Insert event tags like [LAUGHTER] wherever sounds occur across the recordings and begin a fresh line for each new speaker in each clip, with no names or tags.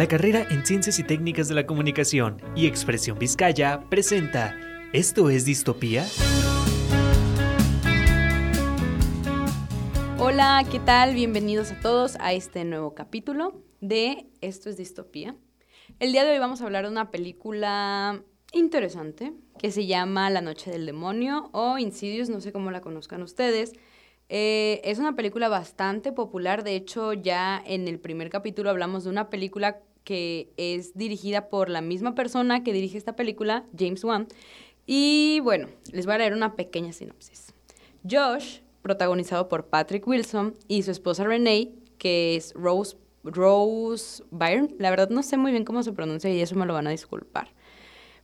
La carrera en Ciencias y Técnicas de la Comunicación y Expresión Vizcaya presenta ¿Esto es distopía?
Hola, ¿qué tal? Bienvenidos a todos a este nuevo capítulo de Esto es distopía. El día de hoy vamos a hablar de una película interesante que se llama La Noche del Demonio o Insidious, no sé cómo la conozcan ustedes. Eh, es una película bastante popular, de hecho ya en el primer capítulo hablamos de una película que es dirigida por la misma persona que dirige esta película, James Wan. Y bueno, les voy a leer una pequeña sinopsis. Josh, protagonizado por Patrick Wilson, y su esposa Renee, que es Rose, Rose Byrne, la verdad no sé muy bien cómo se pronuncia y eso me lo van a disculpar.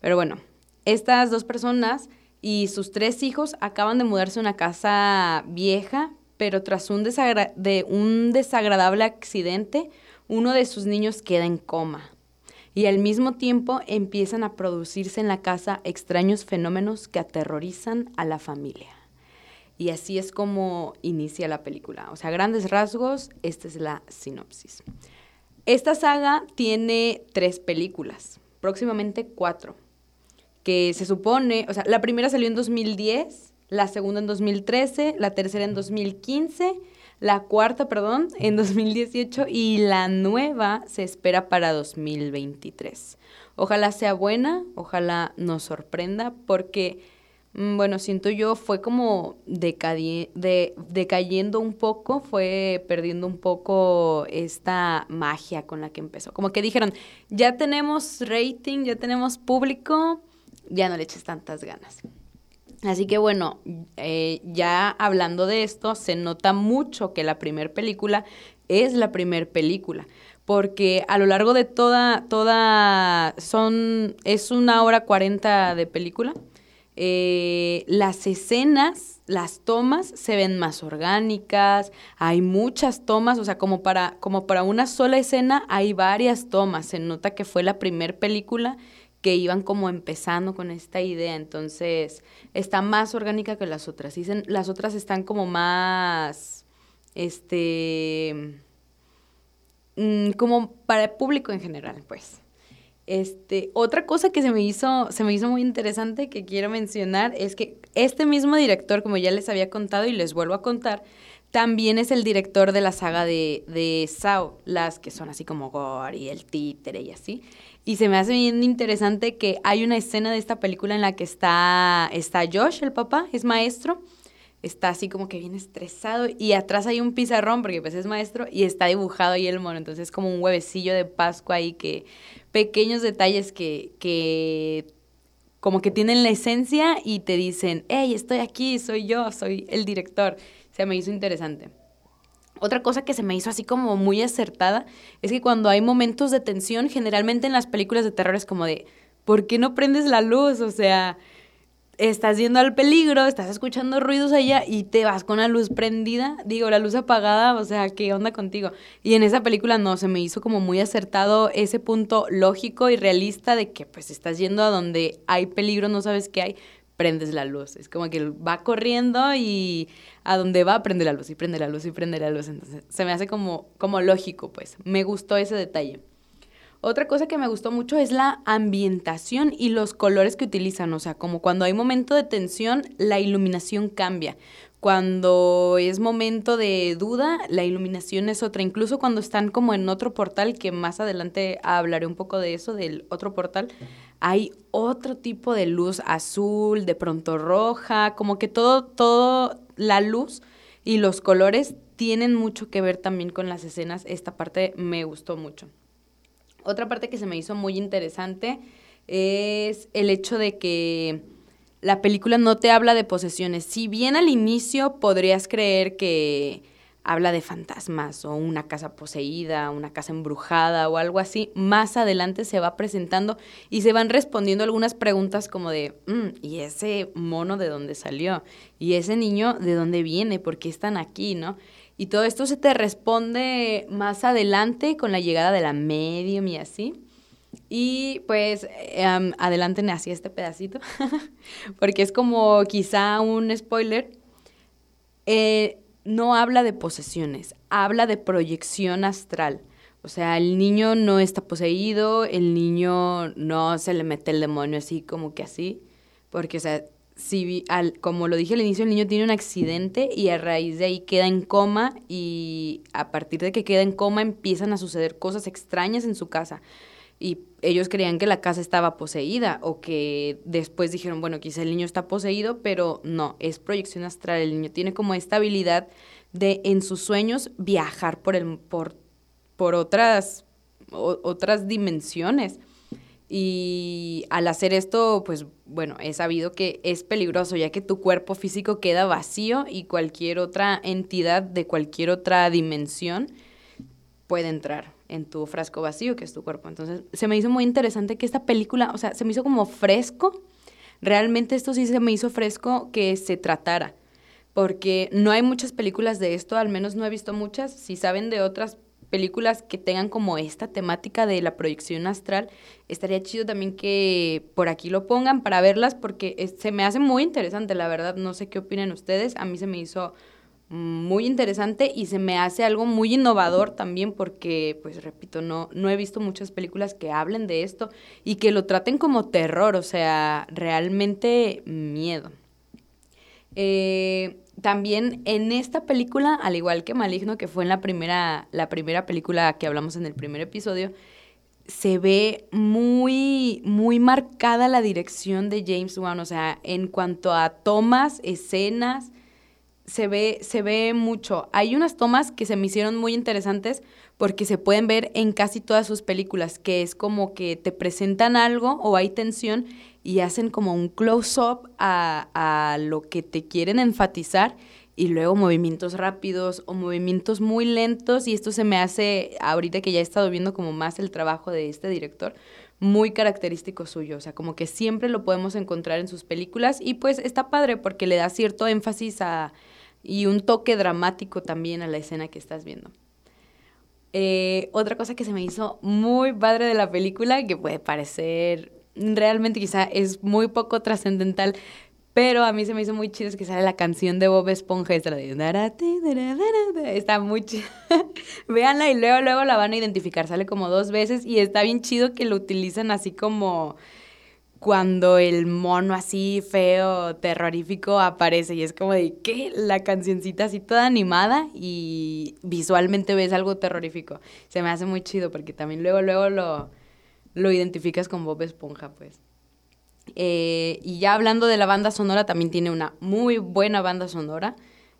Pero bueno, estas dos personas y sus tres hijos acaban de mudarse a una casa vieja, pero tras un, de un desagradable accidente, uno de sus niños queda en coma. Y al mismo tiempo empiezan a producirse en la casa extraños fenómenos que aterrorizan a la familia. Y así es como inicia la película. O sea, grandes rasgos, esta es la sinopsis. Esta saga tiene tres películas, próximamente cuatro que se supone, o sea, la primera salió en 2010, la segunda en 2013, la tercera en 2015, la cuarta, perdón, en 2018 y la nueva se espera para 2023. Ojalá sea buena, ojalá nos sorprenda, porque, mm, bueno, siento yo, fue como de, decayendo un poco, fue perdiendo un poco esta magia con la que empezó. Como que dijeron, ya tenemos rating, ya tenemos público, ya no le eches tantas ganas. Así que bueno, eh, ya hablando de esto, se nota mucho que la primera película es la primera película, porque a lo largo de toda, toda, son, es una hora cuarenta de película, eh, las escenas, las tomas se ven más orgánicas, hay muchas tomas, o sea, como para, como para una sola escena hay varias tomas, se nota que fue la primera película que iban como empezando con esta idea, entonces está más orgánica que las otras. Dicen, las otras están como más, este, mm, como para el público en general, pues. Este, otra cosa que se me hizo, se me hizo muy interesante que quiero mencionar es que este mismo director, como ya les había contado y les vuelvo a contar, también es el director de la saga de, de Sao, las que son así como Gore y el títere y así. Y se me hace bien interesante que hay una escena de esta película en la que está, está Josh, el papá, es maestro, está así como que bien estresado y atrás hay un pizarrón porque pues es maestro y está dibujado ahí el mono, entonces es como un huevecillo de Pascua ahí que pequeños detalles que, que como que tienen la esencia y te dicen, hey, estoy aquí, soy yo, soy el director. Se me hizo interesante. Otra cosa que se me hizo así como muy acertada es que cuando hay momentos de tensión, generalmente en las películas de terror es como de, ¿por qué no prendes la luz? O sea, estás yendo al peligro, estás escuchando ruidos allá y te vas con la luz prendida, digo, la luz apagada, o sea, ¿qué onda contigo? Y en esa película no, se me hizo como muy acertado ese punto lógico y realista de que pues estás yendo a donde hay peligro, no sabes qué hay, prendes la luz. Es como que va corriendo y a donde va prende la luz y prende la luz y prende la luz. Entonces se me hace como, como lógico, pues. Me gustó ese detalle. Otra cosa que me gustó mucho es la ambientación y los colores que utilizan. O sea, como cuando hay momento de tensión, la iluminación cambia. Cuando es momento de duda, la iluminación es otra. Incluso cuando están como en otro portal, que más adelante hablaré un poco de eso, del otro portal, hay otro tipo de luz azul, de pronto roja, como que todo, todo la luz y los colores tienen mucho que ver también con las escenas. Esta parte me gustó mucho. Otra parte que se me hizo muy interesante es el hecho de que la película no te habla de posesiones. Si bien al inicio podrías creer que habla de fantasmas o una casa poseída, una casa embrujada o algo así, más adelante se va presentando y se van respondiendo algunas preguntas como de, mm, ¿y ese mono de dónde salió? ¿Y ese niño de dónde viene? ¿Por qué están aquí? ¿No? Y todo esto se te responde más adelante con la llegada de la medium y así. Y pues um, adelante así este pedacito, [LAUGHS] porque es como quizá un spoiler. Eh, no habla de posesiones, habla de proyección astral, O sea, el niño no está poseído, el niño no se le mete el demonio así como que así, porque, o sea, si, al, como lo dije al inicio, el niño tiene un accidente y a raíz de ahí queda en coma y a partir de que queda en coma empiezan a suceder cosas extrañas en su casa. Y ellos creían que la casa estaba poseída o que después dijeron, bueno, quizá el niño está poseído, pero no, es proyección astral. El niño tiene como esta habilidad de en sus sueños viajar por, el, por por otras, otras dimensiones. Y al hacer esto, pues bueno, he sabido que es peligroso, ya que tu cuerpo físico queda vacío y cualquier otra entidad de cualquier otra dimensión puede entrar en tu frasco vacío, que es tu cuerpo. Entonces, se me hizo muy interesante que esta película, o sea, se me hizo como fresco. Realmente esto sí se me hizo fresco que se tratara, porque no hay muchas películas de esto, al menos no he visto muchas. Si saben de otras películas que tengan como esta temática de la proyección astral, estaría chido también que por aquí lo pongan para verlas porque se me hace muy interesante, la verdad, no sé qué opinan ustedes, a mí se me hizo muy interesante y se me hace algo muy innovador también porque, pues repito, no, no he visto muchas películas que hablen de esto y que lo traten como terror, o sea, realmente miedo. Eh, también en esta película, al igual que Maligno, que fue en la primera, la primera película que hablamos en el primer episodio, se ve muy, muy marcada la dirección de James Wan. O sea, en cuanto a tomas, escenas, se ve, se ve mucho. Hay unas tomas que se me hicieron muy interesantes porque se pueden ver en casi todas sus películas, que es como que te presentan algo o hay tensión y hacen como un close-up a, lo que te quieren enfatizar y luego movimientos rápidos o movimientos muy lentos. Y esto se me hace, ahorita que ya he estado viendo como más el trabajo de este director, muy característico suyo, o sea, como que siempre lo podemos encontrar en sus películas. Y pues está padre porque le da cierto énfasis a, y un toque dramático también a la escena que estás viendo. Eh, otra cosa que se me hizo muy padre de la película, que puede parecer realmente quizá es muy poco trascendental, pero a mí se me hizo muy chido es que sale la canción de Bob Esponja, esta de... Está muy chida. [LAUGHS] Véanla y luego, luego la van a identificar. Sale como dos veces y está bien chido que lo utilizan así como cuando el mono así feo, terrorífico aparece y es como de que la cancioncita así toda animada y visualmente ves algo terrorífico. Se me hace muy chido porque también luego, luego lo lo identificas con Bob Esponja, pues. Eh, y ya hablando de la banda sonora, también tiene una muy buena banda sonora.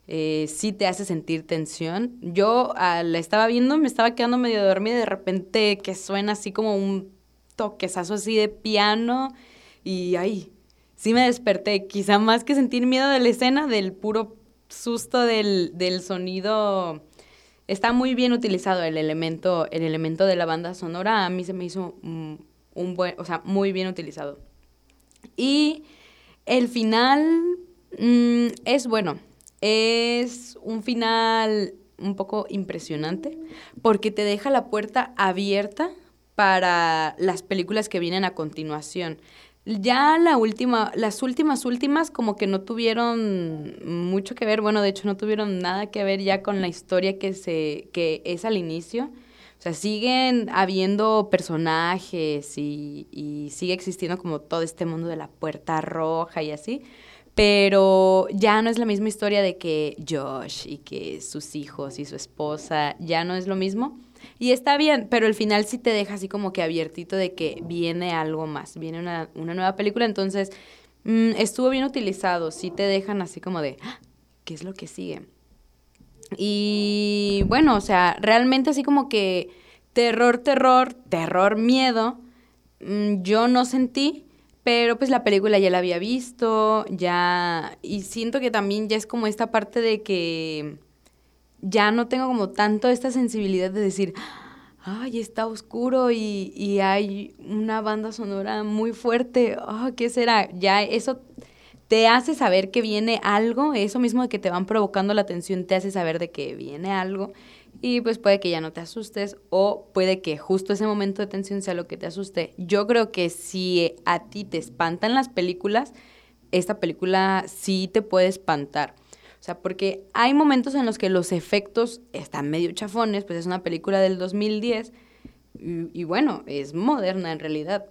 Eh, sí te hace sentir tensión. Yo ah, la estaba viendo, me estaba quedando medio dormida y de repente que suena así como un toquezazo así de piano y ahí sí me desperté. Quizá más que sentir miedo de la escena, del puro susto del, del sonido está muy bien utilizado el elemento, el elemento de la banda sonora. A mí se me hizo mm, un buen, o sea, muy bien utilizado. Y el final mm, es bueno. Es un final un poco impresionante porque te deja la puerta abierta para las películas que vienen a continuación. Ya la última, las últimas últimas como que no tuvieron mucho que ver, bueno, de hecho no tuvieron nada que ver ya con la historia que se que es al inicio. O sea, siguen habiendo personajes y, y sigue existiendo como todo este mundo de la puerta roja y así, pero ya no es la misma historia de que Josh y que sus hijos y su esposa, ya no es lo mismo. Y está bien, pero el final sí te deja así como que abiertito de que viene algo más, viene una, nueva película, entonces mm, estuvo bien utilizado, sí te dejan así como de, ah, ¿qué es lo que sigue? Y bueno, o sea, realmente así como que terror, terror, terror, miedo, mm, yo no sentí, pero pues la película ya la había visto, ya, y siento que también ya es como esta parte de que ya no tengo como tanto esta sensibilidad de decir, ay, está oscuro y, hay una banda sonora muy fuerte, oh, ¿qué será? Ya eso te hace saber que viene algo, eso mismo de que te van provocando la atención te hace saber de que viene algo y pues puede que ya no te asustes o puede que justo ese momento de tensión sea lo que te asuste. Yo creo que si a ti te espantan las películas, esta película sí te puede espantar. O sea, porque hay momentos en los que los efectos están medio chafones, pues es una película del 2010 y, y bueno, es moderna en realidad.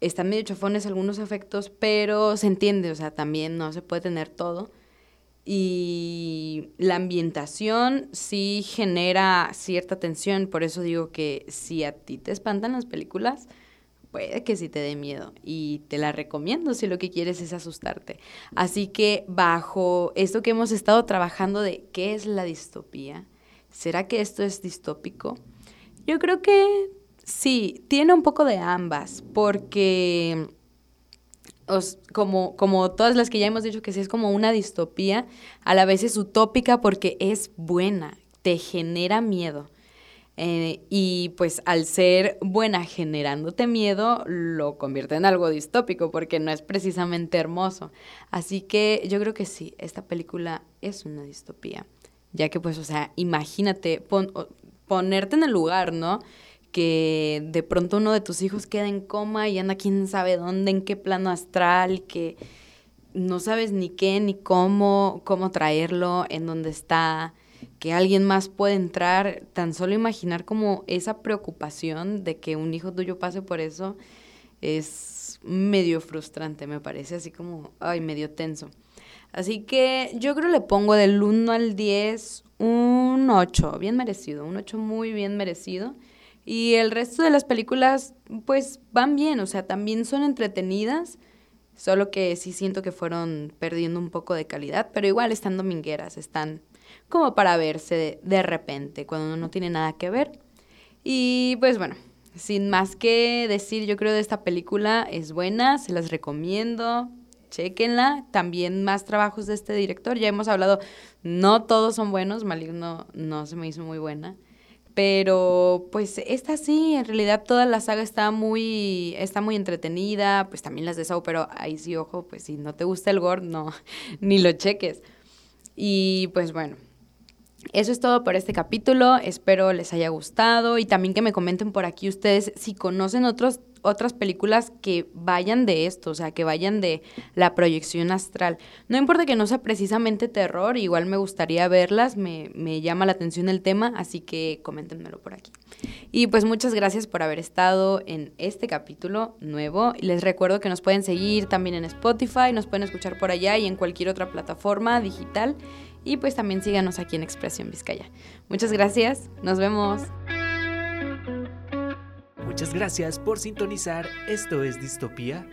Están medio chafones algunos efectos, pero se entiende, o sea, también no se puede tener todo. Y la ambientación sí genera cierta tensión, por eso digo que si a ti te espantan las películas, puede que sí te dé miedo y te la recomiendo si lo que quieres es asustarte. Así que bajo esto que hemos estado trabajando de qué es la distopía, ¿será que esto es distópico? Yo creo que sí, tiene un poco de ambas, porque como, como todas las que ya hemos dicho que sí es como una distopía, a la vez es utópica porque es buena, te genera miedo. Eh, y pues al ser buena generándote miedo, lo convierte en algo distópico porque no es precisamente hermoso. Así que yo creo que sí, esta película es una distopía. Ya que pues, o sea, imagínate ponerte en el lugar, ¿no? Que de pronto uno de tus hijos queda en coma y anda quién sabe dónde, en qué plano astral, que no sabes ni qué, ni cómo, cómo traerlo, en dónde está que alguien más puede entrar, tan solo imaginar como esa preocupación de que un hijo tuyo pase por eso es medio frustrante, me parece, así como, ay, medio tenso. Así que yo creo le pongo del 1 al 10 un 8, bien merecido, un 8 muy bien merecido. Y el resto de las películas, pues van bien, o sea, también son entretenidas, solo que sí siento que fueron perdiendo un poco de calidad, pero igual están domingueras, están como para verse de, repente, cuando uno no tiene nada que ver. Y pues bueno, sin más que decir, yo creo de esta película es buena, se las recomiendo, chequenla. También más trabajos de este director, ya hemos hablado, no todos son buenos, Maligno no se me hizo muy buena. Pero pues esta sí, en realidad toda la saga está muy, está muy entretenida, pues también las de Saw, pero ahí sí, ojo, pues si no te gusta el gore, no, [LAUGHS] ni lo cheques. Y pues bueno, eso es todo por este capítulo. Espero les haya gustado y también que me comenten por aquí ustedes si conocen otros, otras películas que vayan de esto, o sea, que vayan de la proyección astral. No importa que no sea precisamente terror, igual me gustaría verlas, me, me llama la atención el tema, así que coméntenmelo por aquí. Y pues muchas gracias por haber estado en este capítulo nuevo. Les recuerdo que nos pueden seguir también en Spotify, nos pueden escuchar por allá y en cualquier otra plataforma digital. Y pues también síganos aquí en Expresión Vizcaya. Muchas gracias, nos vemos.
Muchas gracias por sintonizar. Esto es Distopía.